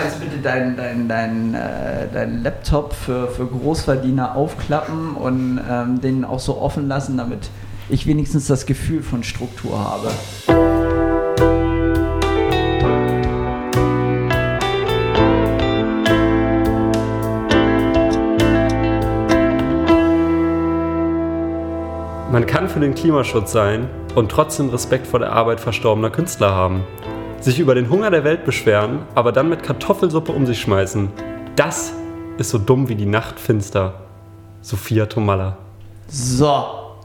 Kannst du bitte deinen dein, dein, äh, dein Laptop für, für Großverdiener aufklappen und ähm, den auch so offen lassen, damit ich wenigstens das Gefühl von Struktur habe? Man kann für den Klimaschutz sein und trotzdem Respekt vor der Arbeit verstorbener Künstler haben. Sich über den Hunger der Welt beschweren, aber dann mit Kartoffelsuppe um sich schmeißen. Das ist so dumm wie die Nacht finster. Sophia Tomalla. So.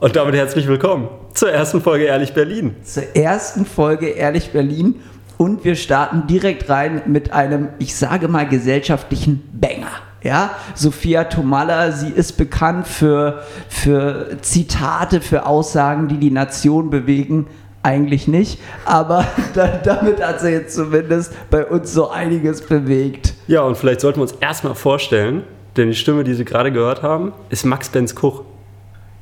Und damit herzlich willkommen zur ersten Folge Ehrlich Berlin. Zur ersten Folge Ehrlich Berlin. Und wir starten direkt rein mit einem, ich sage mal, gesellschaftlichen Banger. Ja, Sophia Tomalla, sie ist bekannt für, für Zitate, für Aussagen, die die Nation bewegen. Eigentlich nicht, aber da, damit hat sie jetzt zumindest bei uns so einiges bewegt. Ja, und vielleicht sollten wir uns erstmal vorstellen, denn die Stimme, die Sie gerade gehört haben, ist Max Benz Kuch.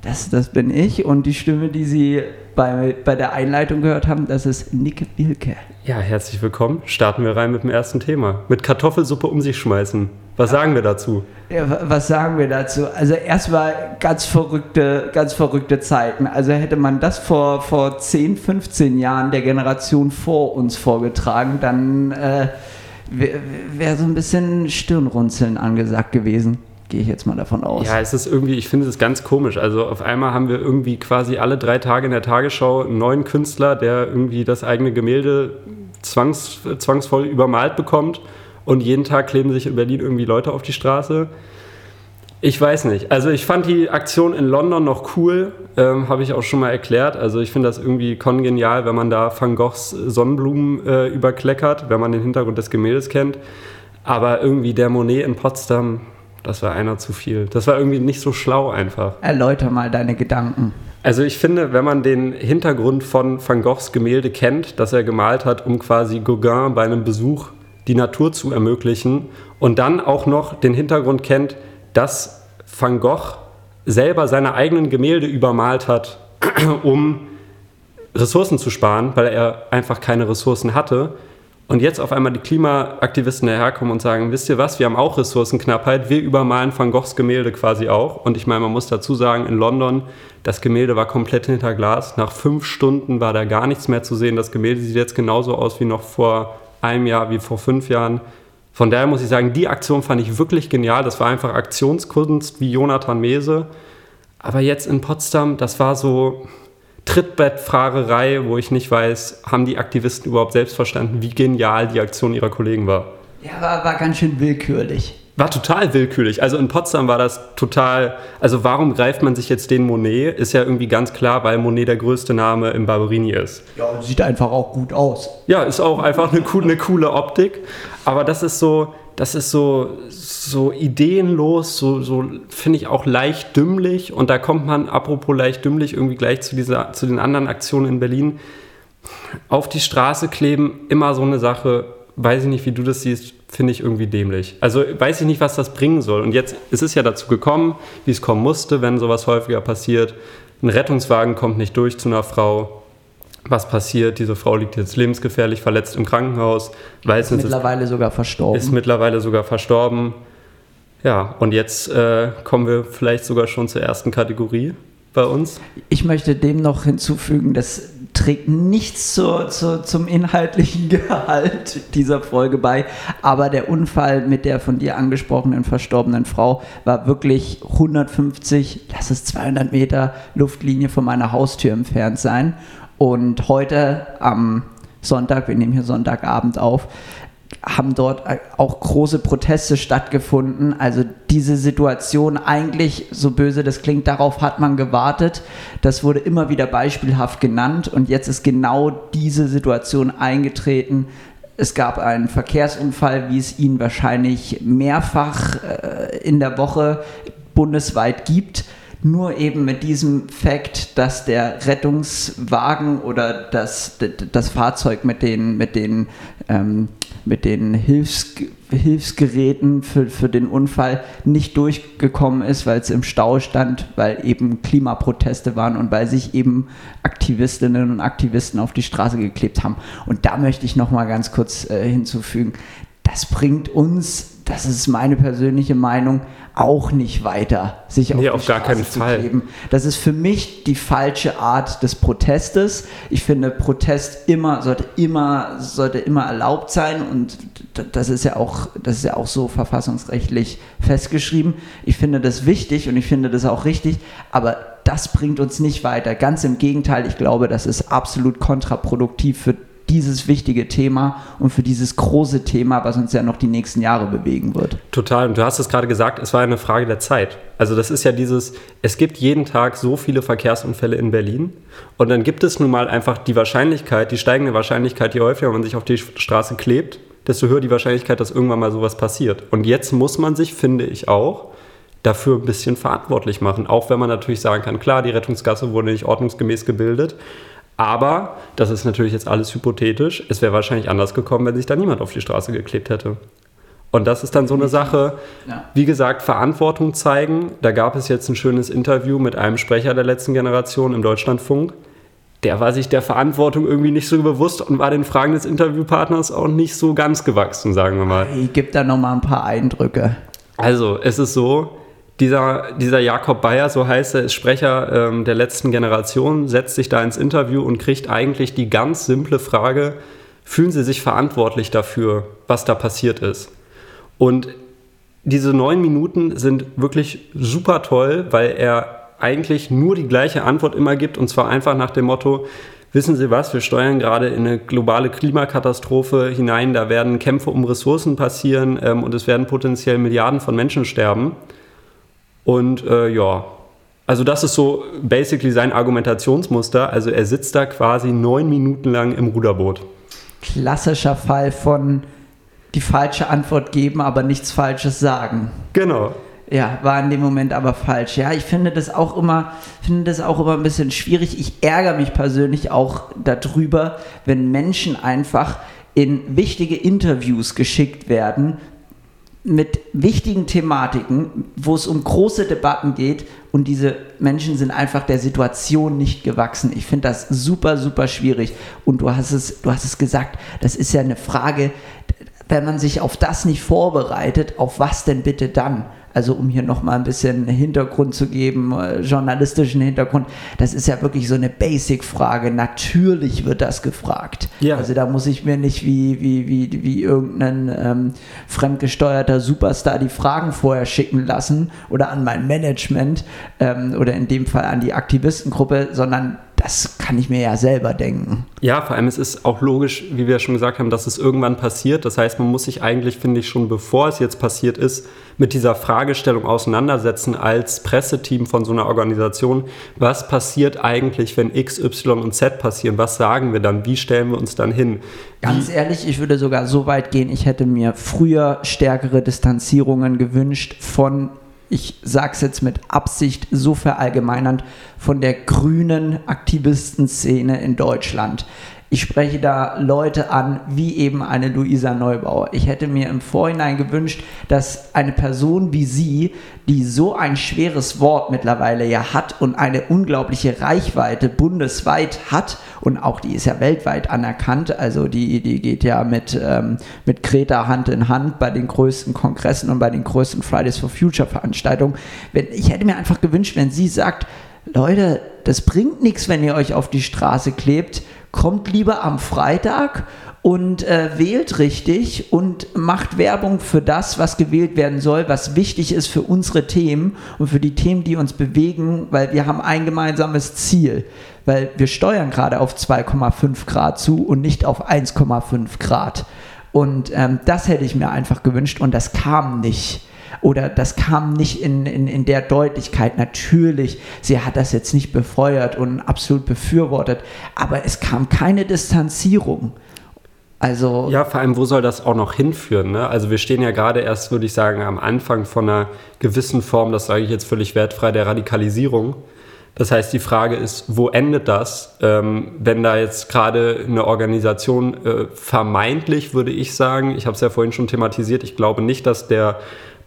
Das, das bin ich und die Stimme, die Sie bei, bei der Einleitung gehört haben, das ist Nick Wilke. Ja, herzlich willkommen. Starten wir rein mit dem ersten Thema. Mit Kartoffelsuppe um sich schmeißen. Was sagen wir dazu? Ja, was sagen wir dazu? Also erstmal ganz verrückte, ganz verrückte Zeiten. Also hätte man das vor, vor 10, 15 Jahren der Generation vor uns vorgetragen, dann äh, wäre wär so ein bisschen Stirnrunzeln angesagt gewesen. Gehe ich jetzt mal davon aus. Ja, es ist irgendwie, ich finde es ganz komisch. Also auf einmal haben wir irgendwie quasi alle drei Tage in der Tagesschau einen neuen Künstler, der irgendwie das eigene Gemälde zwangs, zwangsvoll übermalt bekommt und jeden Tag kleben sich in Berlin irgendwie Leute auf die Straße. Ich weiß nicht. Also ich fand die Aktion in London noch cool, ähm, habe ich auch schon mal erklärt. Also ich finde das irgendwie kongenial, wenn man da Van Goghs Sonnenblumen äh, überkleckert, wenn man den Hintergrund des Gemäldes kennt. Aber irgendwie der Monet in Potsdam, das war einer zu viel. Das war irgendwie nicht so schlau einfach. Erläuter mal deine Gedanken. Also ich finde, wenn man den Hintergrund von Van Goghs Gemälde kennt, das er gemalt hat, um quasi Gauguin bei einem Besuch die Natur zu ermöglichen und dann auch noch den Hintergrund kennt, dass Van Gogh selber seine eigenen Gemälde übermalt hat, um Ressourcen zu sparen, weil er einfach keine Ressourcen hatte. Und jetzt auf einmal die Klimaaktivisten daherkommen und sagen, wisst ihr was, wir haben auch Ressourcenknappheit, wir übermalen Van Goghs Gemälde quasi auch. Und ich meine, man muss dazu sagen, in London, das Gemälde war komplett hinter Glas. Nach fünf Stunden war da gar nichts mehr zu sehen. Das Gemälde sieht jetzt genauso aus wie noch vor einem Jahr wie vor fünf Jahren. Von daher muss ich sagen, die Aktion fand ich wirklich genial. Das war einfach Aktionskunst wie Jonathan Mese. Aber jetzt in Potsdam, das war so Trittbettfahrerei, wo ich nicht weiß, haben die Aktivisten überhaupt selbst verstanden, wie genial die Aktion ihrer Kollegen war. Ja, war, war ganz schön willkürlich war total willkürlich. Also in Potsdam war das total. Also warum greift man sich jetzt den Monet? Ist ja irgendwie ganz klar, weil Monet der größte Name im Barberini ist. Ja, und sieht einfach auch gut aus. Ja, ist auch einfach eine, eine coole Optik. Aber das ist so, das ist so, so ideenlos, so, so finde ich auch leicht dümmlich. Und da kommt man, apropos leicht dümmlich, irgendwie gleich zu, dieser, zu den anderen Aktionen in Berlin. Auf die Straße kleben, immer so eine Sache weiß ich nicht, wie du das siehst, finde ich irgendwie dämlich. Also weiß ich nicht, was das bringen soll. Und jetzt ist es ja dazu gekommen, wie es kommen musste, wenn sowas häufiger passiert. Ein Rettungswagen kommt nicht durch zu einer Frau. Was passiert? Diese Frau liegt jetzt lebensgefährlich verletzt im Krankenhaus. Weiß ist mittlerweile ist, sogar verstorben. Ist mittlerweile sogar verstorben. Ja, und jetzt äh, kommen wir vielleicht sogar schon zur ersten Kategorie bei uns. Ich möchte dem noch hinzufügen, dass trägt nichts zur, zur, zum inhaltlichen Gehalt dieser Folge bei. Aber der Unfall mit der von dir angesprochenen verstorbenen Frau war wirklich 150, lass es 200 Meter Luftlinie von meiner Haustür entfernt sein. Und heute am Sonntag, wir nehmen hier Sonntagabend auf, haben dort auch große Proteste stattgefunden. Also diese Situation eigentlich, so böse das klingt, darauf hat man gewartet. Das wurde immer wieder beispielhaft genannt und jetzt ist genau diese Situation eingetreten. Es gab einen Verkehrsunfall, wie es ihn wahrscheinlich mehrfach äh, in der Woche bundesweit gibt nur eben mit diesem Fakt, dass der Rettungswagen oder das, das Fahrzeug mit den, mit den ähm, mit den Hilfs Hilfsgeräten für, für den Unfall nicht durchgekommen ist, weil es im Stau stand, weil eben Klimaproteste waren und weil sich eben Aktivistinnen und Aktivisten auf die Straße geklebt haben. Und da möchte ich noch mal ganz kurz äh, hinzufügen, das bringt uns, das ist meine persönliche Meinung, auch nicht weiter, sich nee, auf, auf gar keinen Fall. kleben. Das ist für mich die falsche Art des Protestes. Ich finde, Protest immer sollte immer sollte immer erlaubt sein und das ist ja auch das ist ja auch so verfassungsrechtlich festgeschrieben. Ich finde das wichtig und ich finde das auch richtig, aber das bringt uns nicht weiter. Ganz im Gegenteil, ich glaube, das ist absolut kontraproduktiv für dieses wichtige Thema und für dieses große Thema, was uns ja noch die nächsten Jahre bewegen wird. Total. Und du hast es gerade gesagt, es war eine Frage der Zeit. Also das ist ja dieses, es gibt jeden Tag so viele Verkehrsunfälle in Berlin und dann gibt es nun mal einfach die Wahrscheinlichkeit, die steigende Wahrscheinlichkeit, je häufiger man sich auf die Straße klebt, desto höher die Wahrscheinlichkeit, dass irgendwann mal sowas passiert. Und jetzt muss man sich, finde ich auch, dafür ein bisschen verantwortlich machen. Auch wenn man natürlich sagen kann, klar, die Rettungsgasse wurde nicht ordnungsgemäß gebildet. Aber, das ist natürlich jetzt alles hypothetisch, es wäre wahrscheinlich anders gekommen, wenn sich da niemand auf die Straße geklebt hätte. Und das ist dann so eine Sache, wie gesagt, Verantwortung zeigen. Da gab es jetzt ein schönes Interview mit einem Sprecher der letzten Generation im Deutschlandfunk. Der war sich der Verantwortung irgendwie nicht so bewusst und war den Fragen des Interviewpartners auch nicht so ganz gewachsen, sagen wir mal. Ich gebe da nochmal ein paar Eindrücke. Also, es ist so, dieser, dieser Jakob Bayer, so heißt er, ist Sprecher ähm, der letzten Generation, setzt sich da ins Interview und kriegt eigentlich die ganz simple Frage, fühlen Sie sich verantwortlich dafür, was da passiert ist? Und diese neun Minuten sind wirklich super toll, weil er eigentlich nur die gleiche Antwort immer gibt und zwar einfach nach dem Motto, wissen Sie was, wir steuern gerade in eine globale Klimakatastrophe hinein, da werden Kämpfe um Ressourcen passieren ähm, und es werden potenziell Milliarden von Menschen sterben. Und äh, ja, also das ist so basically sein Argumentationsmuster. Also er sitzt da quasi neun Minuten lang im Ruderboot. Klassischer Fall von die falsche Antwort geben, aber nichts Falsches sagen. Genau. Ja, war in dem Moment aber falsch. Ja, ich finde das auch immer, finde das auch immer ein bisschen schwierig. Ich ärgere mich persönlich auch darüber, wenn Menschen einfach in wichtige Interviews geschickt werden, mit wichtigen Thematiken, wo es um große Debatten geht und diese Menschen sind einfach der Situation nicht gewachsen. Ich finde das super, super schwierig. Und du hast es, du hast es gesagt, das ist ja eine Frage, wenn man sich auf das nicht vorbereitet, auf was denn bitte dann? Also um hier nochmal ein bisschen Hintergrund zu geben, äh, journalistischen Hintergrund, das ist ja wirklich so eine Basic-Frage. Natürlich wird das gefragt. Ja. Also da muss ich mir nicht wie, wie, wie, wie irgendein ähm, fremdgesteuerter Superstar die Fragen vorher schicken lassen oder an mein Management ähm, oder in dem Fall an die Aktivistengruppe, sondern das kann ich mir ja selber denken. Ja, vor allem es ist auch logisch, wie wir schon gesagt haben, dass es irgendwann passiert. Das heißt, man muss sich eigentlich, finde ich, schon bevor es jetzt passiert ist, mit dieser Fragestellung auseinandersetzen als Presseteam von so einer Organisation. Was passiert eigentlich, wenn X, Y und Z passieren? Was sagen wir dann? Wie stellen wir uns dann hin? Ganz ehrlich, ich würde sogar so weit gehen, ich hätte mir früher stärkere Distanzierungen gewünscht von ich sage es jetzt mit Absicht so verallgemeinernd, von der grünen Aktivistenszene in Deutschland. Ich spreche da Leute an, wie eben eine Luisa Neubauer. Ich hätte mir im Vorhinein gewünscht, dass eine Person wie sie, die so ein schweres Wort mittlerweile ja hat und eine unglaubliche Reichweite bundesweit hat und auch die ist ja weltweit anerkannt, also die, die geht ja mit, ähm, mit Greta Hand in Hand bei den größten Kongressen und bei den größten Fridays for Future Veranstaltungen. Ich hätte mir einfach gewünscht, wenn sie sagt, Leute, das bringt nichts, wenn ihr euch auf die Straße klebt kommt lieber am Freitag und äh, wählt richtig und macht Werbung für das, was gewählt werden soll, was wichtig ist für unsere Themen und für die Themen, die uns bewegen, weil wir haben ein gemeinsames Ziel, weil wir steuern gerade auf 2,5 Grad zu und nicht auf 1,5 Grad. Und ähm, das hätte ich mir einfach gewünscht und das kam nicht oder das kam nicht in, in, in der Deutlichkeit. Natürlich, sie hat das jetzt nicht befeuert und absolut befürwortet, aber es kam keine Distanzierung. Also ja, vor allem, wo soll das auch noch hinführen? Ne? Also wir stehen ja gerade erst, würde ich sagen, am Anfang von einer gewissen Form, das sage ich jetzt völlig wertfrei, der Radikalisierung. Das heißt, die Frage ist, wo endet das, ähm, wenn da jetzt gerade eine Organisation äh, vermeintlich, würde ich sagen, ich habe es ja vorhin schon thematisiert, ich glaube nicht, dass der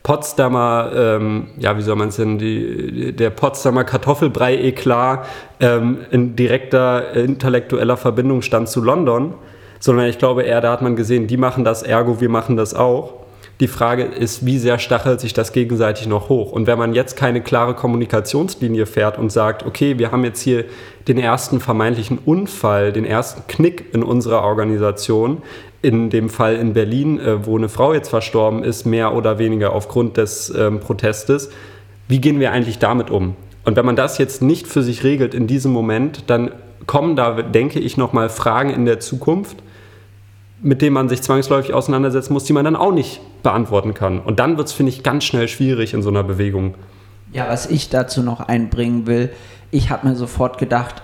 Potsdamer, ähm, ja, wie soll man es denn, die, der Potsdamer Kartoffelbrei-Eklat ähm, in direkter intellektueller Verbindung stand zu London. sondern ich glaube eher, da hat man gesehen, die machen das, ergo wir machen das auch. Die Frage ist, wie sehr stachelt sich das gegenseitig noch hoch? Und wenn man jetzt keine klare Kommunikationslinie fährt und sagt, okay, wir haben jetzt hier den ersten vermeintlichen Unfall, den ersten Knick in unserer Organisation, in dem Fall in Berlin, äh, wo eine Frau jetzt verstorben ist, mehr oder weniger aufgrund des ähm, Protestes, wie gehen wir eigentlich damit um? Und wenn man das jetzt nicht für sich regelt in diesem Moment, dann kommen da, denke ich, nochmal Fragen in der Zukunft, mit denen man sich zwangsläufig auseinandersetzen muss, die man dann auch nicht beantworten kann. Und dann wird es, finde ich, ganz schnell schwierig in so einer Bewegung. Ja, was ich dazu noch einbringen will, ich habe mir sofort gedacht,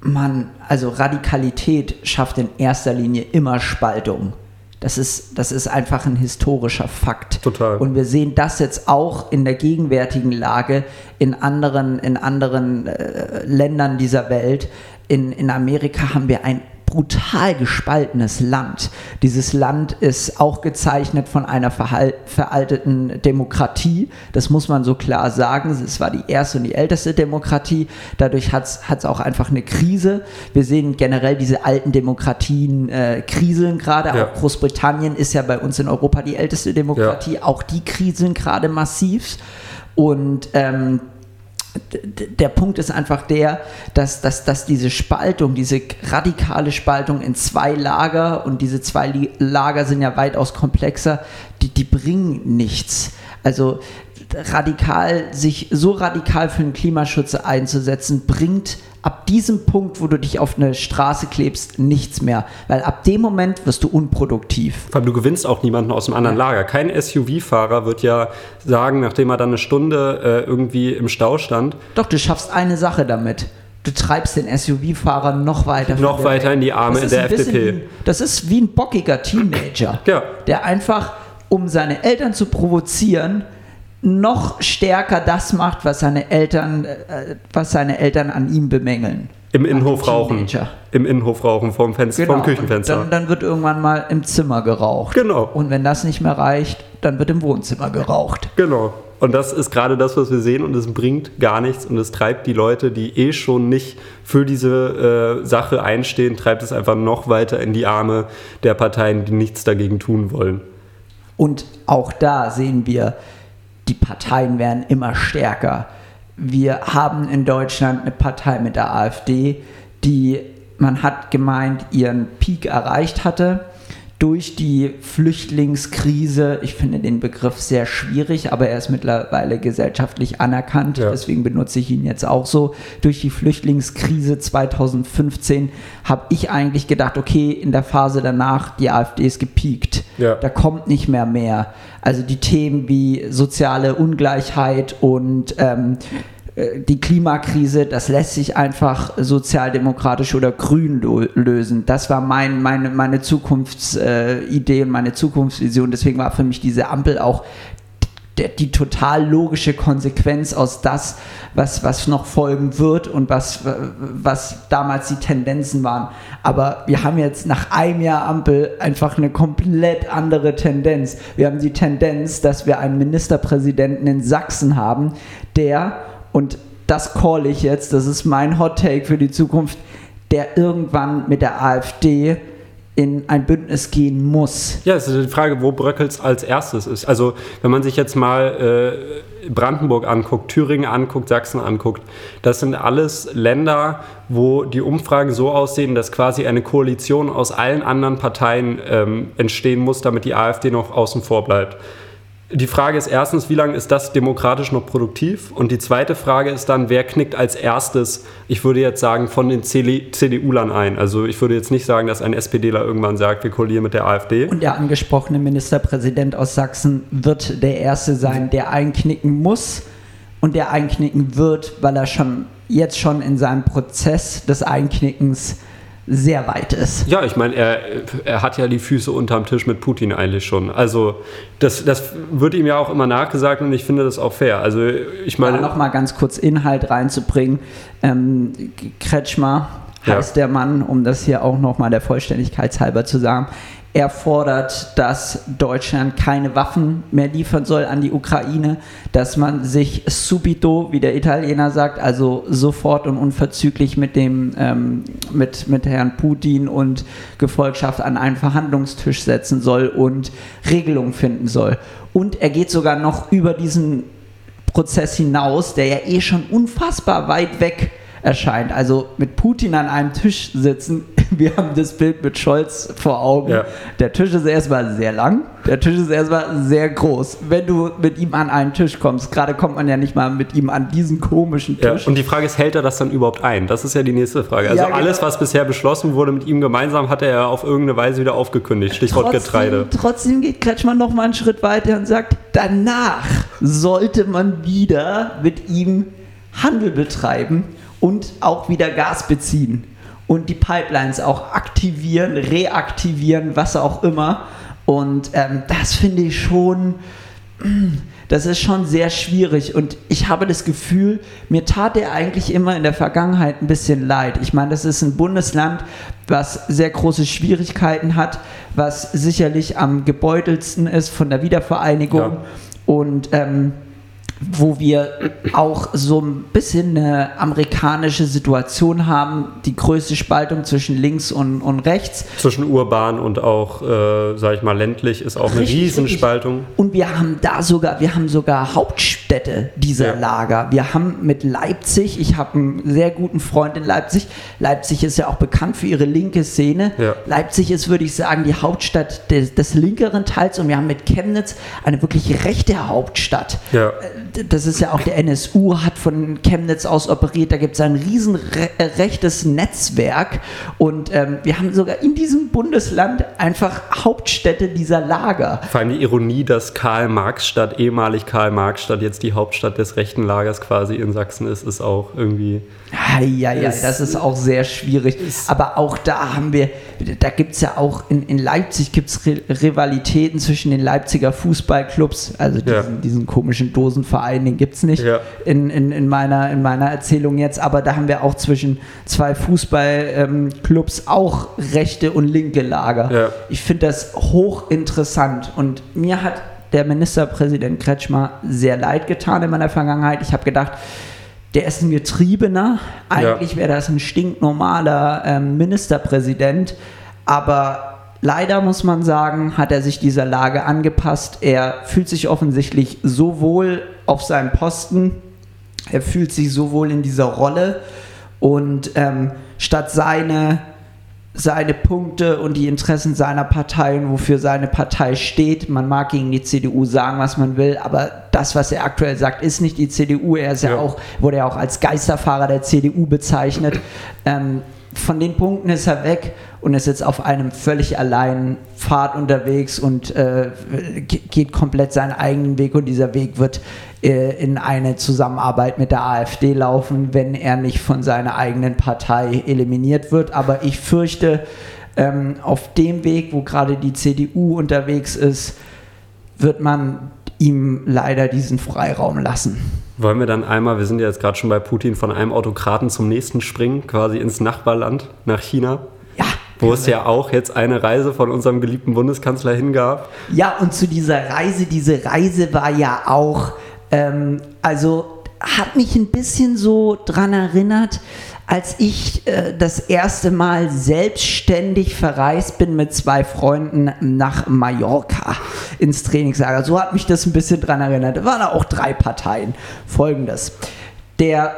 Mann, also Radikalität schafft in erster Linie immer Spaltung. Das ist, das ist einfach ein historischer Fakt. Total. Und wir sehen das jetzt auch in der gegenwärtigen Lage in anderen, in anderen äh, Ländern dieser Welt. In, in Amerika haben wir ein brutal gespaltenes Land. Dieses Land ist auch gezeichnet von einer veralteten Demokratie. Das muss man so klar sagen. Es war die erste und die älteste Demokratie. Dadurch hat es auch einfach eine Krise. Wir sehen generell diese alten Demokratien äh, kriseln gerade. Ja. Auch Großbritannien ist ja bei uns in Europa die älteste Demokratie. Ja. Auch die kriseln gerade massiv. Und ähm, der Punkt ist einfach der, dass, dass, dass diese Spaltung, diese radikale Spaltung in zwei Lager und diese zwei Lager sind ja weitaus komplexer, die, die bringen nichts. Also radikal, sich so radikal für den Klimaschutz einzusetzen, bringt ab diesem Punkt, wo du dich auf eine Straße klebst, nichts mehr. Weil ab dem Moment wirst du unproduktiv. Vor allem, du gewinnst auch niemanden aus dem anderen Lager. Kein SUV-Fahrer wird ja sagen, nachdem er dann eine Stunde äh, irgendwie im Stau stand. Doch, du schaffst eine Sache damit. Du treibst den SUV-Fahrer noch weiter. Noch weiter in die Arme der FDP. Wie, das ist wie ein bockiger Teenager, ja. der einfach, um seine Eltern zu provozieren, noch stärker das macht, was seine Eltern, äh, was seine Eltern an ihm bemängeln. Im Innenhof rauchen. Im Innenhof rauchen vom, Fenster, genau. vom Küchenfenster. Dann, dann, wird irgendwann mal im Zimmer geraucht. Genau. Und wenn das nicht mehr reicht, dann wird im Wohnzimmer geraucht. Genau. Und das ist gerade das, was wir sehen und es bringt gar nichts und es treibt die Leute, die eh schon nicht für diese äh, Sache einstehen, treibt es einfach noch weiter in die Arme der Parteien, die nichts dagegen tun wollen. Und auch da sehen wir, die Parteien werden immer stärker. Wir haben in Deutschland eine Partei mit der AfD, die man hat gemeint, ihren Peak erreicht hatte durch die Flüchtlingskrise, ich finde den Begriff sehr schwierig, aber er ist mittlerweile gesellschaftlich anerkannt, ja. deswegen benutze ich ihn jetzt auch so. Durch die Flüchtlingskrise 2015 habe ich eigentlich gedacht, okay, in der Phase danach, die AfD ist gepiekt. Ja. Da kommt nicht mehr mehr. Also die Themen wie soziale Ungleichheit und ähm, äh, die Klimakrise, das lässt sich einfach sozialdemokratisch oder grün lösen. Das war mein, meine, meine Zukunftsidee und meine Zukunftsvision. Deswegen war für mich diese Ampel auch die, total logische Konsequenz aus das, was, was noch folgen wird und was, was damals die Tendenzen waren. Aber wir haben jetzt nach einem Jahr Ampel einfach eine komplett andere Tendenz. Wir haben die Tendenz, dass wir einen Ministerpräsidenten in Sachsen haben, der und das call ich jetzt, das ist mein Hot Take für die Zukunft, der irgendwann mit der AfD in ein Bündnis gehen muss. Ja, es ist die Frage, wo Bröckels als erstes ist. Also wenn man sich jetzt mal äh, Brandenburg anguckt, Thüringen anguckt, Sachsen anguckt, das sind alles Länder, wo die Umfragen so aussehen, dass quasi eine Koalition aus allen anderen Parteien ähm, entstehen muss, damit die AfD noch außen vor bleibt. Die Frage ist erstens, wie lange ist das demokratisch noch produktiv? Und die zweite Frage ist dann, wer knickt als erstes, ich würde jetzt sagen, von den CDU-Lern ein? Also ich würde jetzt nicht sagen, dass ein SPDler irgendwann sagt, wir koalieren mit der AfD. Und der angesprochene Ministerpräsident aus Sachsen wird der Erste sein, der einknicken muss und der einknicken wird, weil er schon jetzt schon in seinem Prozess des Einknickens sehr weit ist. Ja, ich meine, er, er hat ja die Füße unterm Tisch mit Putin eigentlich schon. Also das, das wird ihm ja auch immer nachgesagt und ich finde das auch fair. Also ich meine... Ja, Nochmal ganz kurz Inhalt reinzubringen. Ähm, Kretschmer heißt ja. der Mann, um das hier auch nochmal der Vollständigkeit halber zu sagen, Er fordert, dass Deutschland keine Waffen mehr liefern soll an die Ukraine, dass man sich subito, wie der Italiener sagt, also sofort und unverzüglich mit dem ähm, mit, mit Herrn Putin und Gefolgschaft an einen Verhandlungstisch setzen soll und Regelungen finden soll. Und er geht sogar noch über diesen Prozess hinaus, der ja eh schon unfassbar weit weg erscheint. Also mit Putin an einem Tisch sitzen, wir haben das Bild mit Scholz vor Augen. Ja. Der Tisch ist erstmal sehr lang, der Tisch ist erstmal sehr groß. Wenn du mit ihm an einen Tisch kommst, gerade kommt man ja nicht mal mit ihm an diesen komischen Tisch. Ja, und die Frage ist, hält er das dann überhaupt ein? Das ist ja die nächste Frage. Also ja, genau. alles, was bisher beschlossen wurde mit ihm gemeinsam, hat er ja auf irgendeine Weise wieder aufgekündigt. Stichwort trotzdem, Getreide. Trotzdem geht Kretschmann noch mal einen Schritt weiter und sagt, danach sollte man wieder mit ihm Handel betreiben und auch wieder Gas beziehen und die Pipelines auch aktivieren, reaktivieren, was auch immer. Und ähm, das finde ich schon, das ist schon sehr schwierig. Und ich habe das Gefühl, mir tat er eigentlich immer in der Vergangenheit ein bisschen leid. Ich meine, das ist ein Bundesland, was sehr große Schwierigkeiten hat, was sicherlich am gebeutelsten ist von der Wiedervereinigung. Ja. Und ähm, wo wir auch so ein bisschen eine amerikanische Situation haben, die größte Spaltung zwischen links und, und rechts. Zwischen urban und auch, äh, sag ich mal, ländlich ist auch eine richtig, Riesenspaltung. Und wir haben da sogar, wir haben sogar Hauptstädte dieser ja. Lager. Wir haben mit Leipzig, ich habe einen sehr guten Freund in Leipzig. Leipzig ist ja auch bekannt für ihre linke Szene. Ja. Leipzig ist, würde ich sagen, die Hauptstadt des, des linkeren Teils und wir haben mit Chemnitz eine wirklich rechte Hauptstadt. Ja äh, das ist ja auch der NSU, hat von Chemnitz aus operiert, da gibt es ein riesen äh, rechtes Netzwerk und ähm, wir haben sogar in diesem Bundesland einfach Hauptstädte dieser Lager. Vor allem die Ironie, dass Karl-Marx-Stadt, ehemalig Karl-Marx-Stadt, jetzt die Hauptstadt des rechten Lagers quasi in Sachsen ist, ist auch irgendwie ja, ja, ja, das ist auch sehr schwierig. Aber auch da haben wir, da gibt es ja auch, in, in Leipzig gibt es Rivalitäten zwischen den Leipziger Fußballclubs, also diesen, ja. diesen komischen Dosenverein, den gibt es nicht ja. in, in, in, meiner, in meiner Erzählung jetzt, aber da haben wir auch zwischen zwei Fußballclubs ähm, auch rechte und linke Lager. Ja. Ich finde das hochinteressant und mir hat der Ministerpräsident Kretschmer sehr leid getan in meiner Vergangenheit. Ich habe gedacht, der ist ein Getriebener. Eigentlich ja. wäre das ein stinknormaler ähm, Ministerpräsident. Aber leider muss man sagen, hat er sich dieser Lage angepasst. Er fühlt sich offensichtlich so wohl auf seinem Posten. Er fühlt sich so wohl in dieser Rolle. Und ähm, statt seine seine Punkte und die Interessen seiner Partei und wofür seine Partei steht. Man mag gegen die CDU sagen, was man will, aber das, was er aktuell sagt, ist nicht die CDU. Er ist ja, ja auch, wurde ja auch als Geisterfahrer der CDU bezeichnet. Ähm, von den Punkten ist er weg und ist jetzt auf einem völlig alleinen Pfad unterwegs und äh, geht komplett seinen eigenen Weg und dieser Weg wird äh, in eine Zusammenarbeit mit der AfD laufen, wenn er nicht von seiner eigenen Partei eliminiert wird. Aber ich fürchte, ähm, auf dem Weg, wo gerade die CDU unterwegs ist, wird man ihm leider diesen Freiraum lassen. Wollen wir dann einmal, wir sind ja jetzt gerade schon bei Putin, von einem Autokraten zum nächsten springen, quasi ins Nachbarland, nach China? Ja. Wo es ja auch jetzt eine Reise von unserem geliebten Bundeskanzler hingab. Ja, und zu dieser Reise, diese Reise war ja auch ähm, also hat mich ein bisschen so dran erinnert, als ich äh, das erste Mal selbstständig verreist bin mit zwei Freunden nach Mallorca ins Trainingslager. So hat mich das ein bisschen dran erinnert. Da waren auch drei Parteien. Folgendes. Der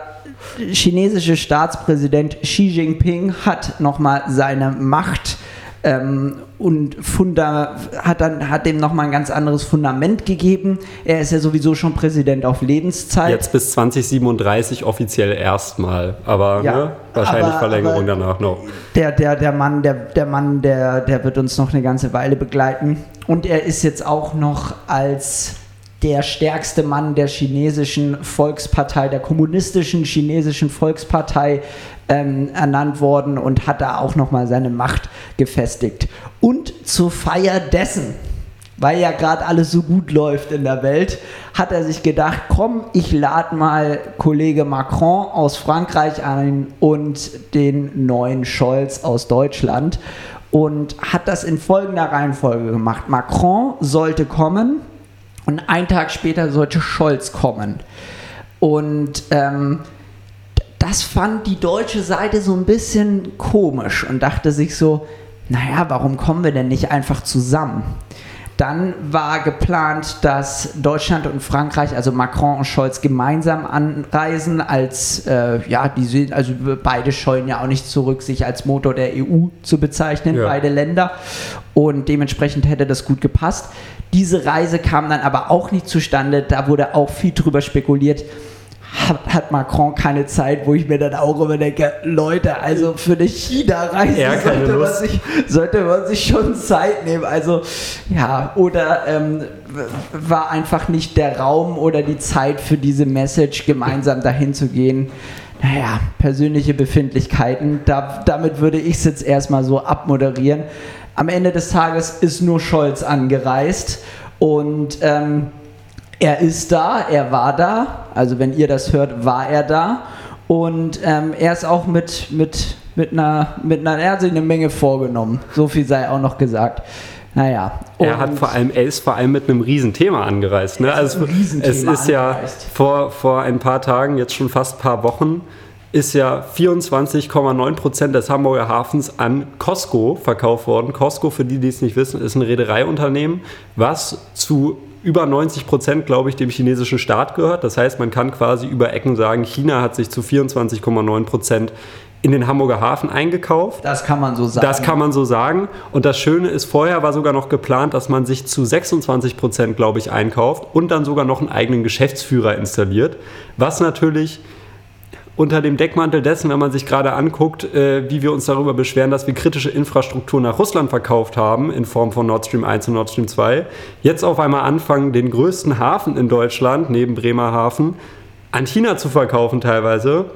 chinesische Staatspräsident Xi Jinping hat nochmal seine Macht ähm, und Funda hat, dann, hat dem nochmal ein ganz anderes Fundament gegeben. Er ist ja sowieso schon Präsident auf Lebenszeit. Jetzt bis 2037 offiziell erstmal, aber ja, ne, wahrscheinlich aber, Verlängerung aber danach noch. Der, der, der Mann, der, der Mann, der, der wird uns noch eine ganze Weile begleiten. Und er ist jetzt auch noch als der stärkste Mann der chinesischen Volkspartei, der kommunistischen chinesischen Volkspartei ähm, ernannt worden und hat da auch nochmal seine Macht gefestigt. Und zur Feier dessen, weil ja gerade alles so gut läuft in der Welt, hat er sich gedacht, komm, ich lade mal Kollege Macron aus Frankreich ein und den neuen Scholz aus Deutschland. und hat das in folgender Reihenfolge gemacht. Macron sollte kommen und einen Tag später sollte Scholz kommen. Und ähm, das fand die deutsche Seite so ein bisschen komisch und dachte sich so, naja, warum kommen wir denn nicht einfach zusammen? Dann war geplant, dass Deutschland und Frankreich, also Macron und Scholz, gemeinsam anreisen, als äh, ja, die sind, also beide scheuen ja auch nicht zurück, sich als Motor der EU zu bezeichnen, ja. beide Länder. Und dementsprechend hätte das gut gepasst. Diese Reise kam dann aber auch nicht zustande. Da wurde auch viel drüber spekuliert hat, hat, Macron keine Zeit, wo ich mir dann auch immer denke, Leute, also für eine China-Reise sollte, man sich, sollte man sich schon Zeit nehmen. Also ja, oder ähm, war einfach nicht der Raum oder die Zeit für diese Message, gemeinsam dahin zu gehen. Naja, persönliche Befindlichkeiten, da, damit würde ich es jetzt erstmal so abmoderieren. Am Ende des Tages ist nur Scholz angereist und ähm, er ist da, er war da. Also wenn ihr das hört, war er da. Und ähm, er ist auch mit, mit, mit, einer, mit einer, er hat sich eine Menge vorgenommen. So viel sei auch noch gesagt. Naja. Er hat vor allem, er ist vor allem mit einem Riesenthema angereist. Ne? Also es ist ja vor, vor ein paar Tagen, jetzt schon fast ein paar Wochen, ist ja 24,9 Prozent des Hamburger Hafens an Costco verkauft worden. Costco, für die, die es nicht wissen, ist ein Reedereiunternehmen, was zu über 90 Prozent, glaube ich, dem chinesischen Staat gehört. Das heißt, man kann quasi über Ecken sagen, China hat sich zu 24,9 Prozent in den Hamburger Hafen eingekauft. Das kann man so sagen. Das kann man so sagen. Und das Schöne ist, vorher war sogar noch geplant, dass man sich zu 26 Prozent, glaube ich, einkauft und dann sogar noch einen eigenen Geschäftsführer installiert. Was natürlich unter dem Deckmantel dessen, wenn man sich gerade anguckt, äh, wie wir uns darüber beschweren, dass wir kritische Infrastruktur nach Russland verkauft haben, in Form von Nord Stream 1 und Nord Stream 2, jetzt auf einmal anfangen, den größten Hafen in Deutschland, neben Bremerhaven, an China zu verkaufen teilweise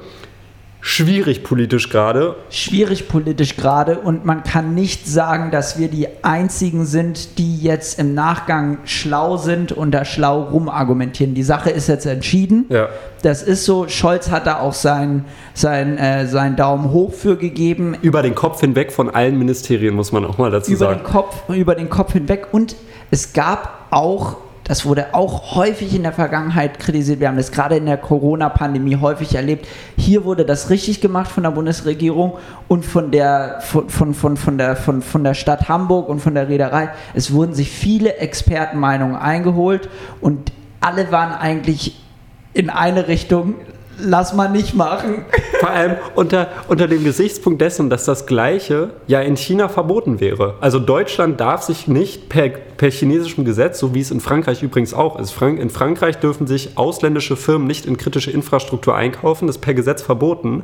schwierig politisch gerade. Schwierig politisch gerade und man kann nicht sagen, dass wir die Einzigen sind, die jetzt im Nachgang schlau sind und da schlau rumargumentieren. Die Sache ist jetzt entschieden. Ja. Das ist so. Scholz hat da auch seinen sein, äh, sein Daumen hoch für gegeben. Über den Kopf hinweg von allen Ministerien, muss man auch mal dazu über sagen. Den Kopf, über den Kopf hinweg und es gab auch das wurde auch häufig in der Vergangenheit kritisiert. Wir haben das gerade in der Corona-Pandemie häufig erlebt. Hier wurde das richtig gemacht von der Bundesregierung und von der, von, von, von, von, der, von, von der Stadt Hamburg und von der Reederei. Es wurden sich viele Expertenmeinungen eingeholt und alle waren eigentlich in eine Richtung, lass mal nicht machen. Vor allem unter, unter dem Gesichtspunkt dessen, dass das Gleiche ja in China verboten wäre. Also Deutschland darf sich nicht per, per chinesischem Gesetz, so wie es in Frankreich übrigens auch ist, in Frankreich dürfen sich ausländische Firmen nicht in kritische Infrastruktur einkaufen, das ist per Gesetz verboten.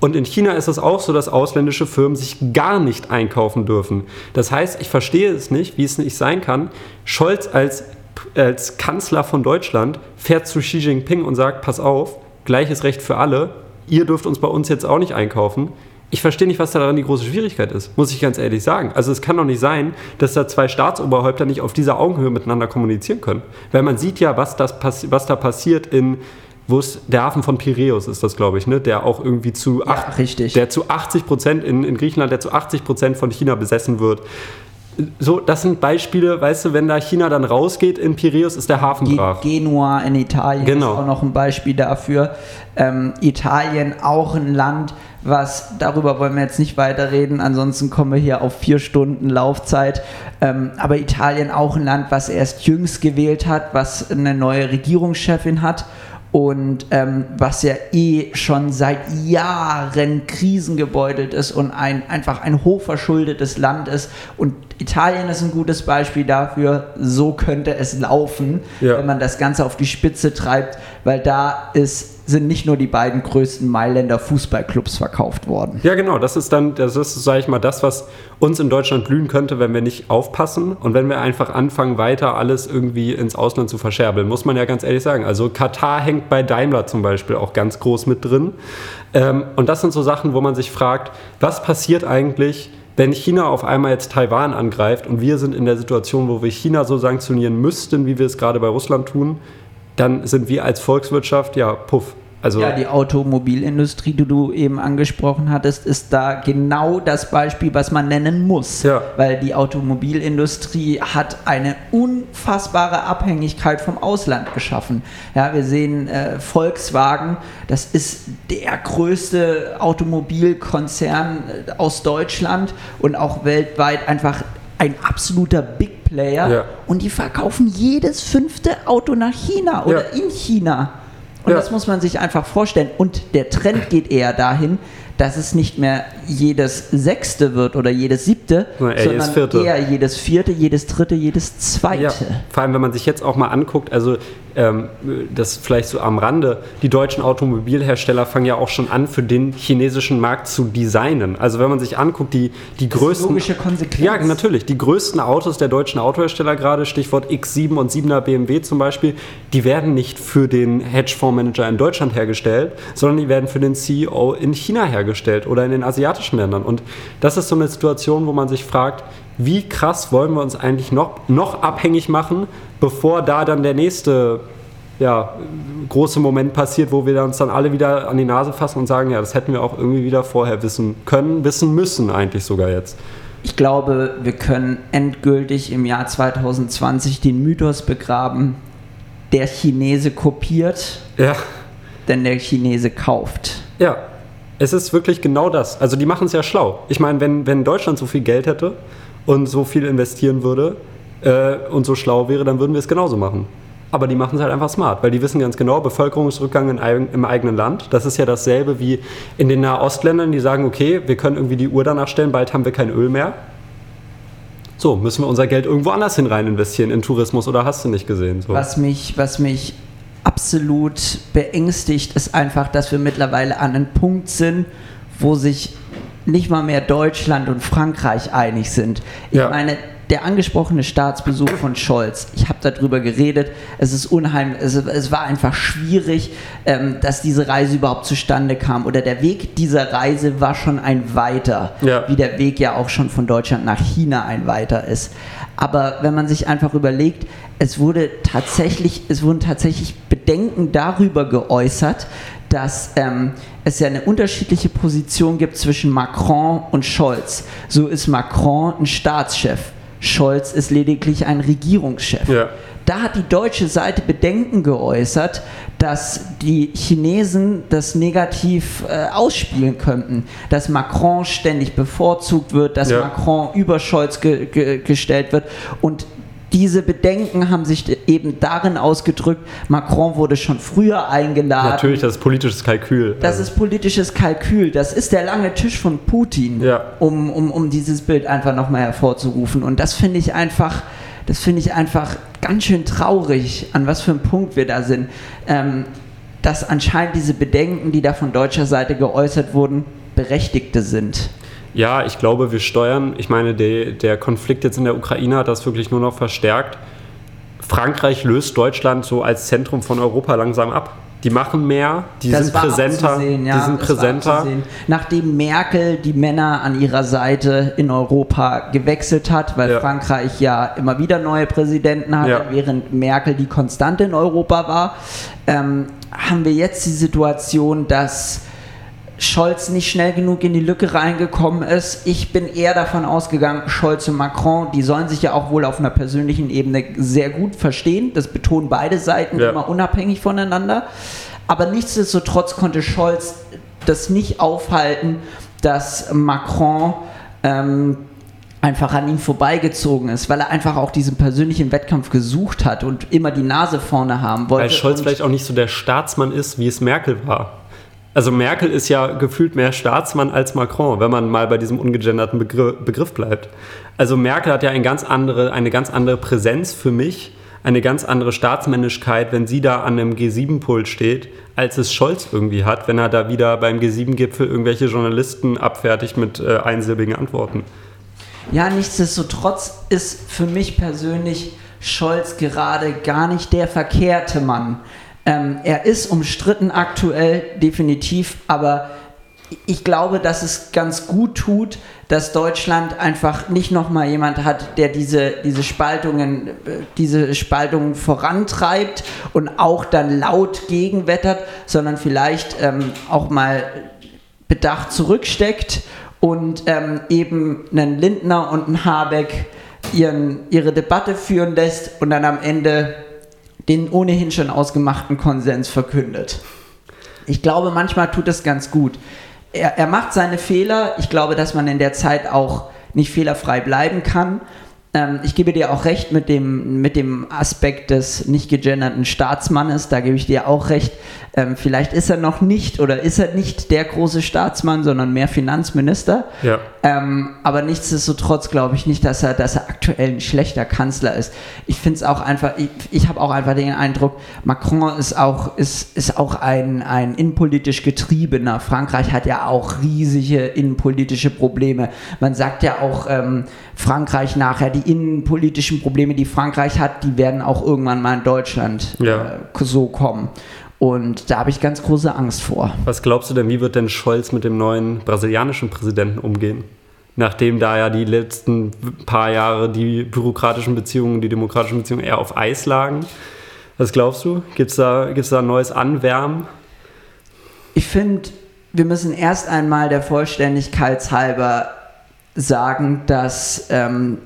Und in China ist es auch so, dass ausländische Firmen sich gar nicht einkaufen dürfen. Das heißt, ich verstehe es nicht, wie es nicht sein kann, Scholz als als Kanzler von Deutschland fährt zu Xi Jinping und sagt, pass auf, gleiches Recht für alle. Ihr dürft uns bei uns jetzt auch nicht einkaufen. Ich verstehe nicht, was daran die große Schwierigkeit ist, muss ich ganz ehrlich sagen. Also es kann doch nicht sein, dass da zwei Staatsoberhäupter nicht auf dieser Augenhöhe miteinander kommunizieren können. Weil man sieht ja, was, das was da passiert in, wo es der Hafen von Piräus ist das, glaube ich, ne? der auch irgendwie zu, ja, acht, der zu 80 Prozent in, in Griechenland, der zu 80 Prozent von China besessen wird so, das sind Beispiele, weißt du, wenn da China dann rausgeht in Piräus, ist der Hafen brach. Genua in Italien genau. ist auch noch ein Beispiel dafür. Ähm, Italien auch ein Land, was, darüber wollen wir jetzt nicht weiterreden, ansonsten kommen wir hier auf vier Stunden Laufzeit. Ähm, aber Italien auch ein Land, was erst jüngst gewählt hat, was eine neue Regierungschefin hat und ähm, was ja eh schon seit Jahren krisengebeutelt ist und ein, einfach ein hochverschuldetes Land ist. Und Italien ist ein gutes Beispiel dafür, so könnte es laufen, ja. wenn man das Ganze auf die Spitze treibt, weil da ist sind nicht nur die beiden größten Mailänder Fußballclubs verkauft worden. Ja, genau. Das ist dann, das ist, sage ich mal, das, was uns in Deutschland blühen könnte, wenn wir nicht aufpassen und wenn wir einfach anfangen, weiter alles irgendwie ins Ausland zu verscherbeln. Muss man ja ganz ehrlich sagen. Also Katar hängt bei Daimler zum Beispiel auch ganz groß mit drin. Ähm, und das sind so Sachen, wo man sich fragt, was passiert eigentlich, wenn China auf einmal jetzt Taiwan angreift und wir sind in der Situation, wo wir China so sanktionieren müssten, wie wir es gerade bei Russland tun, dann sind wir als Volkswirtschaft, ja, puff. Also ja, die Automobilindustrie, die du eben angesprochen hattest, ist da genau das Beispiel, was man nennen muss. Ja. Weil die Automobilindustrie hat eine unfassbare Abhängigkeit vom Ausland geschaffen. Ja, wir sehen äh, Volkswagen, das ist der größte Automobilkonzern äh, aus Deutschland und auch weltweit einfach ein absoluter Big Player. Ja. Und die verkaufen jedes fünfte Auto nach China oder Ja. in China. Und Ja. das muss man sich einfach vorstellen. Und der Trend geht eher dahin, dass es nicht mehr jedes sechste wird oder jedes siebte, jedes sondern vierte. eher jedes vierte, jedes dritte, jedes zweite. Ja, vor allem, wenn man sich jetzt auch mal anguckt, also ähm, das vielleicht so am Rande, die deutschen Automobilhersteller fangen ja auch schon an, für den chinesischen Markt zu designen. Also wenn man sich anguckt, die, die Das größten... logische Konsequenz. Ja, natürlich. Die größten Autos der deutschen Autohersteller gerade, Stichwort X7 und 7er BMW zum Beispiel, die werden nicht für den Hedgefondsmanager in Deutschland hergestellt, sondern die werden für den CEO in China hergestellt oder in den asiatischen Ländern. Und das ist so eine Situation, wo man sich fragt, wie krass wollen wir uns eigentlich noch, noch abhängig machen, bevor da dann der nächste ja, große Moment passiert, wo wir uns dann alle wieder an die Nase fassen und sagen, ja, das hätten wir auch irgendwie wieder vorher wissen können, wissen müssen eigentlich sogar jetzt. Ich glaube, wir können endgültig im Jahr 2020 den Mythos begraben, der Chinese kopiert, Ja, denn der Chinese kauft. ja. Es ist wirklich genau das. Also die machen es ja schlau. Ich meine, wenn, wenn Deutschland so viel Geld hätte und so viel investieren würde äh, und so schlau wäre, dann würden wir es genauso machen. Aber die machen es halt einfach smart, weil die wissen ganz genau, Bevölkerungsrückgang in, im eigenen Land, das ist ja dasselbe wie in den Nahostländern, die sagen, okay, wir können irgendwie die Uhr danach stellen, bald haben wir kein Öl mehr. So, müssen wir unser Geld irgendwo anders hin rein investieren, in Tourismus oder hast du nicht gesehen? So. Was mich, was mich absolut beängstigt, ist einfach, dass wir mittlerweile an einem Punkt sind, wo sich nicht mal mehr Deutschland und Frankreich einig sind. Ich Ja. meine, der angesprochene Staatsbesuch von Scholz, ich habe darüber geredet, es ist unheimlich, es, es war einfach schwierig, ähm, dass diese Reise überhaupt zustande kam. Oder der Weg dieser Reise war schon ein weiter, Ja. wie der Weg ja auch schon von Deutschland nach China ein weiter ist. Aber wenn man sich einfach überlegt, es wurde tatsächlich, es wurden tatsächlich Bedenken darüber geäußert, dass ähm, es ja eine unterschiedliche Position gibt zwischen Macron und Scholz. So ist Macron ein Staatschef. Scholz ist lediglich ein Regierungschef. Ja. Da hat die deutsche Seite Bedenken geäußert, dass die Chinesen das negativ äh, ausspielen könnten, dass Macron ständig bevorzugt wird, dass Ja. Macron über Scholz ge ge gestellt wird und diese Bedenken haben sich eben darin ausgedrückt, Macron wurde schon früher eingeladen. Natürlich, das ist politisches Kalkül. Das ist politisches Kalkül. Das ist der lange Tisch von Putin, Ja. um, um, um dieses Bild einfach nochmal hervorzurufen. Und das finde ich einfach, das finde ich einfach ganz schön traurig, an was für einem Punkt wir da sind. Ähm, dass anscheinend diese Bedenken, die da von deutscher Seite geäußert wurden, berechtigte sind. Ja, ich glaube, wir steuern, ich meine, der, der Konflikt jetzt in der Ukraine hat das wirklich nur noch verstärkt. Frankreich löst Deutschland so als Zentrum von Europa langsam ab. Die machen mehr, die Das sind präsenter, ja, die sind präsenter. Nachdem Merkel die Männer an ihrer Seite in Europa gewechselt hat, weil Ja. Frankreich ja immer wieder neue Präsidenten hatte, Ja. während Merkel die Konstante in Europa war, ähm, haben wir jetzt die Situation, dass Scholz nicht schnell genug in die Lücke reingekommen ist. Ich bin eher davon ausgegangen, Scholz und Macron, die sollen sich ja auch wohl auf einer persönlichen Ebene sehr gut verstehen. Das betonen beide Seiten Ja. immer unabhängig voneinander. Aber nichtsdestotrotz konnte Scholz das nicht aufhalten, dass Macron ähm, einfach an ihm vorbeigezogen ist, weil er einfach auch diesen persönlichen Wettkampf gesucht hat und immer die Nase vorne haben wollte. Weil Scholz vielleicht auch nicht so der Staatsmann ist, wie es Merkel war. Also Merkel ist ja gefühlt mehr Staatsmann als Macron, wenn man mal bei diesem ungegenderten Begriff, Begriff bleibt. Also Merkel hat ja eine ganz andere, eine ganz andere Präsenz für mich, eine ganz andere Staatsmännlichkeit, wenn sie da an einem G7-Pult steht, als es Scholz irgendwie hat, wenn er da wieder beim G7-Gipfel irgendwelche Journalisten abfertigt mit äh, einsilbigen Antworten. Ja, nichtsdestotrotz ist für mich persönlich Scholz gerade gar nicht der verkehrte Mann. Ähm, er ist umstritten aktuell, definitiv, aber ich glaube, dass es ganz gut tut, dass Deutschland einfach nicht nochmal jemand hat, der diese, diese Spaltungen, diese Spaltungen vorantreibt und auch dann laut gegenwettert, sondern vielleicht ähm, auch mal bedacht zurücksteckt und ähm, eben einen Lindner und einen Habeck ihren, ihre Debatte führen lässt und dann am Ende den ohnehin schon ausgemachten Konsens verkündet. Ich glaube, manchmal tut es ganz gut er, er macht seine Fehler. Ich glaube, dass man in der Zeit auch nicht fehlerfrei bleiben kann. Ähm, ich gebe dir auch recht mit dem, mit dem Aspekt des nicht gegenderten Staatsmannes, da gebe ich dir auch recht. Ähm, vielleicht ist er noch nicht oder ist er nicht der große Staatsmann, sondern mehr Finanzminister. Ja. Ähm, aber nichtsdestotrotz glaube ich nicht, dass er, dass er aktuell ein schlechter Kanzler ist. Ich finde es auch einfach, ich, ich habe auch einfach den Eindruck, Macron ist auch, ist, ist auch ein, ein innenpolitisch getriebener. Frankreich hat ja auch riesige innenpolitische Probleme. Man sagt ja auch, ähm, Frankreich nachher, die innenpolitischen Probleme, die Frankreich hat, die werden auch irgendwann mal in Deutschland ja. äh, so kommen. Und da habe ich ganz große Angst vor. Was glaubst du denn, wie wird denn Scholz mit dem neuen brasilianischen Präsidenten umgehen? Nachdem da ja die letzten paar Jahre die bürokratischen Beziehungen, die demokratischen Beziehungen eher auf Eis lagen. Was glaubst du? Gibt es da, gibt's da ein neues Anwärmen? Ich finde, wir müssen erst einmal der Vollständigkeit halber sagen, dass ähm,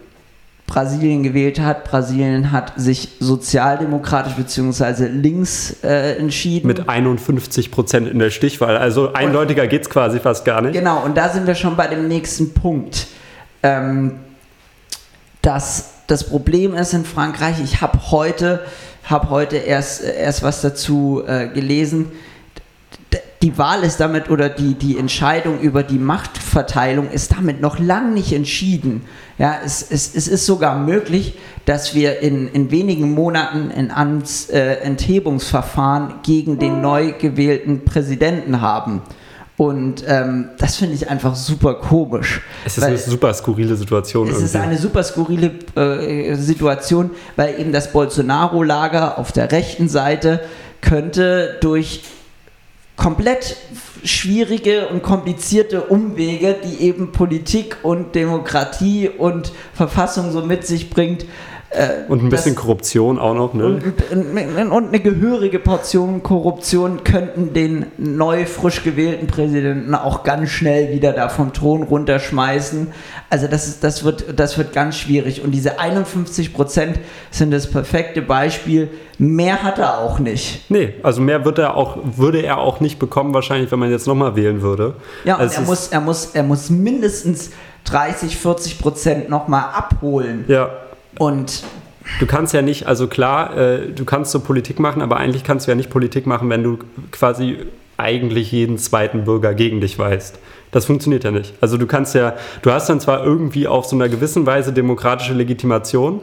Brasilien gewählt hat. Brasilien hat sich sozialdemokratisch bzw. links äh, entschieden. Mit 51 Prozent in der Stichwahl. Also eindeutiger geht es quasi fast gar nicht. Genau, und da sind wir schon bei dem nächsten Punkt. Ähm, dass das Problem ist in Frankreich, ich habe heute, hab heute erst, erst was dazu äh, gelesen, die Wahl ist damit oder die, die Entscheidung über die Machtverteilung ist damit noch lang nicht entschieden. Ja, es, es, es ist sogar möglich, dass wir in, in wenigen Monaten ein Amts, äh, Enthebungsverfahren gegen den neu gewählten Präsidenten haben. Und ähm, das finde ich einfach super komisch. Es ist eine super skurrile Situation. Es irgendwie. ist eine super skurrile äh, Situation, weil eben das Bolsonaro-Lager auf der rechten Seite könnte durch komplett schwierige und komplizierte Umwege, die eben Politik und Demokratie und Verfassung so mit sich bringt, und ein bisschen das, Korruption auch noch, ne? Und, und, eine gehörige Portion Korruption könnten den neu frisch gewählten Präsidenten auch ganz schnell wieder da vom Thron runterschmeißen. Also das, ist, das, wird, das wird ganz schwierig. Und diese 51 Prozent sind das perfekte Beispiel. Mehr hat er auch nicht. Nee, also mehr wird er auch, würde er auch nicht bekommen, wahrscheinlich, wenn man jetzt nochmal wählen würde. Ja, und also er, muss, er, muss, er muss mindestens 30, 40 Prozent nochmal abholen. Ja und du kannst ja nicht, also klar, äh, du kannst so Politik machen, aber eigentlich kannst du ja nicht Politik machen, wenn du quasi eigentlich jeden zweiten Bürger gegen dich weißt. Das funktioniert ja nicht. Also du kannst ja, du hast dann zwar irgendwie auf so einer gewissen Weise demokratische Legitimation,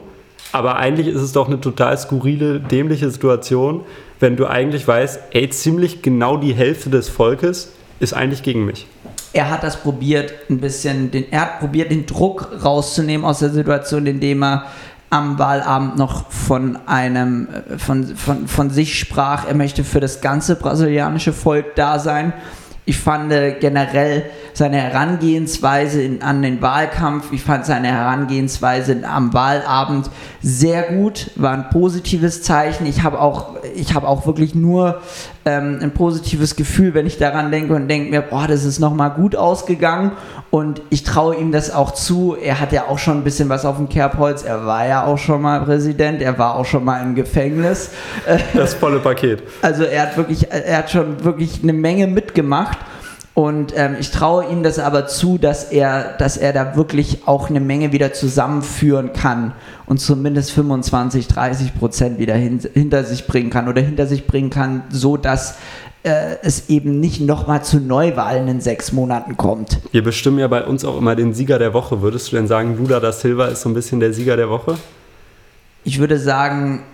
aber eigentlich ist es doch eine total skurrile, dämliche Situation, wenn du eigentlich weißt, ey, ziemlich genau die Hälfte des Volkes ist eigentlich gegen mich er hat das probiert, ein bisschen, den, er hat probiert, den Druck rauszunehmen aus der Situation, indem er am Wahlabend noch von einem, äh, von, von, von sich sprach, er möchte für das ganze brasilianische Volk da sein. Ich fand generell seine Herangehensweise in, an den Wahlkampf, ich fand seine Herangehensweise am Wahlabend sehr gut, war ein positives Zeichen. Ich habe auch, ich auch wirklich nur ähm, ein positives Gefühl, wenn ich daran denke und denke mir, boah, das ist nochmal gut ausgegangen und ich traue ihm das auch zu. Er hat ja auch schon ein bisschen was auf dem Kerbholz. Er war ja auch schon mal Präsident, er war auch schon mal im Gefängnis. Das volle Paket. Also er hat wirklich, er hat schon wirklich eine Menge mitgemacht. Und ähm, ich traue ihm das aber zu, dass er, dass er da wirklich auch eine Menge wieder zusammenführen kann und zumindest 25, 30 Prozent wieder hin, hinter sich bringen kann oder hinter sich bringen kann, so dass äh, es eben nicht nochmal zu Neuwahlen in sechs Monaten kommt. Wir bestimmen ja bei uns auch immer den Sieger der Woche. Würdest du denn sagen, Lula da Silva ist so ein bisschen der Sieger der Woche? Ich würde sagen,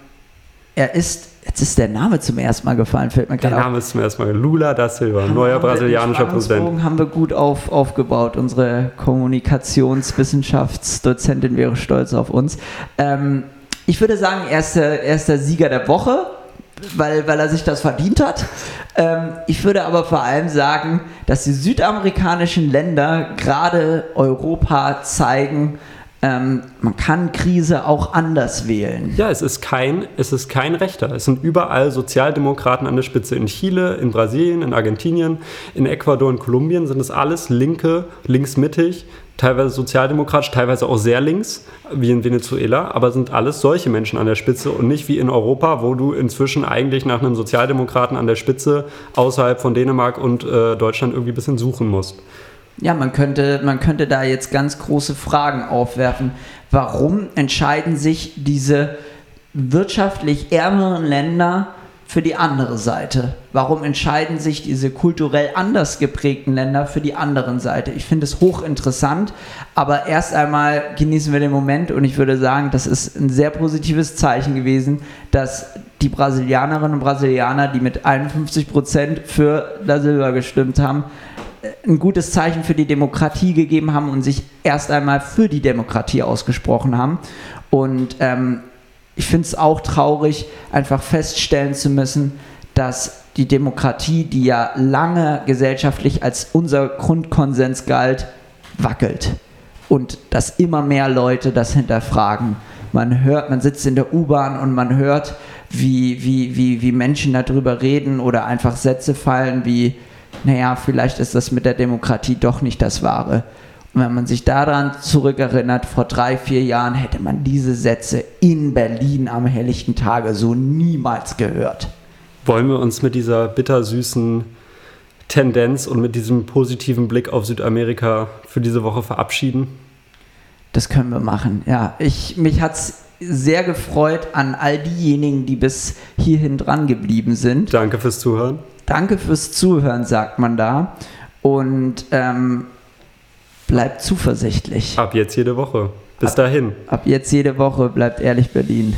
er ist, jetzt ist der Name zum ersten Mal gefallen, fällt mir gerade Der Name ist zum ersten Mal Lula da Silva, neuer brasilianischer Präsident. haben wir gut auf, aufgebaut. Unsere Kommunikationswissenschaftsdozentin wäre stolz auf uns. Ähm, ich würde sagen, er ist, der, er ist der Sieger der Woche weil, weil er sich das verdient hat. Ähm, ich würde aber vor allem sagen, dass die südamerikanischen Länder gerade Europa zeigen, ähm, man kann Krise auch anders wählen. Ja, es ist, kein, es ist kein Rechter. Es sind überall Sozialdemokraten an der Spitze. In Chile, in Brasilien, in Argentinien, in Ecuador, in Kolumbien sind es alles linke, linksmittig, teilweise sozialdemokratisch, teilweise auch sehr links, wie in Venezuela, aber sind alles solche Menschen an der Spitze und nicht wie in Europa, wo du inzwischen eigentlich nach einem Sozialdemokraten an der Spitze außerhalb von Dänemark und äh, Deutschland irgendwie ein bisschen suchen musst. Ja, man könnte, man könnte da jetzt ganz große Fragen aufwerfen. Warum entscheiden sich diese wirtschaftlich ärmeren Länder für die andere Seite? Warum entscheiden sich diese kulturell anders geprägten Länder für die anderen Seite? Ich finde es hochinteressant, aber erst einmal genießen wir den Moment und ich würde sagen, das ist ein sehr positives Zeichen gewesen, dass die Brasilianerinnen und Brasilianer, die mit 51 Prozent für Da Silva gestimmt haben, ein gutes Zeichen für die Demokratie gegeben haben und sich erst einmal für die Demokratie ausgesprochen haben. Und ähm, ich finde es auch traurig, einfach feststellen zu müssen, dass die Demokratie, die ja lange gesellschaftlich als unser Grundkonsens galt, wackelt. Und dass immer mehr Leute das hinterfragen. Man hört, man sitzt in der U-Bahn und man hört, wie, wie, wie, wie Menschen darüber reden oder einfach Sätze fallen wie, naja, vielleicht ist das mit der Demokratie doch nicht das Wahre. Und wenn man sich daran zurückerinnert, vor drei, vier Jahren hätte man diese Sätze in Berlin am helllichten Tage so niemals gehört. Wollen wir uns mit dieser bittersüßen Tendenz und mit diesem positiven Blick auf Südamerika für diese Woche verabschieden? Das können wir machen, ja. Ich, mich hat es sehr gefreut an all diejenigen, die bis hierhin dran geblieben sind. Danke fürs Zuhören. Danke fürs Zuhören, sagt man da. Und ähm, bleibt zuversichtlich. Ab jetzt jede Woche. Bis ab, dahin. Ab jetzt jede Woche bleibt ehrlich Berlin.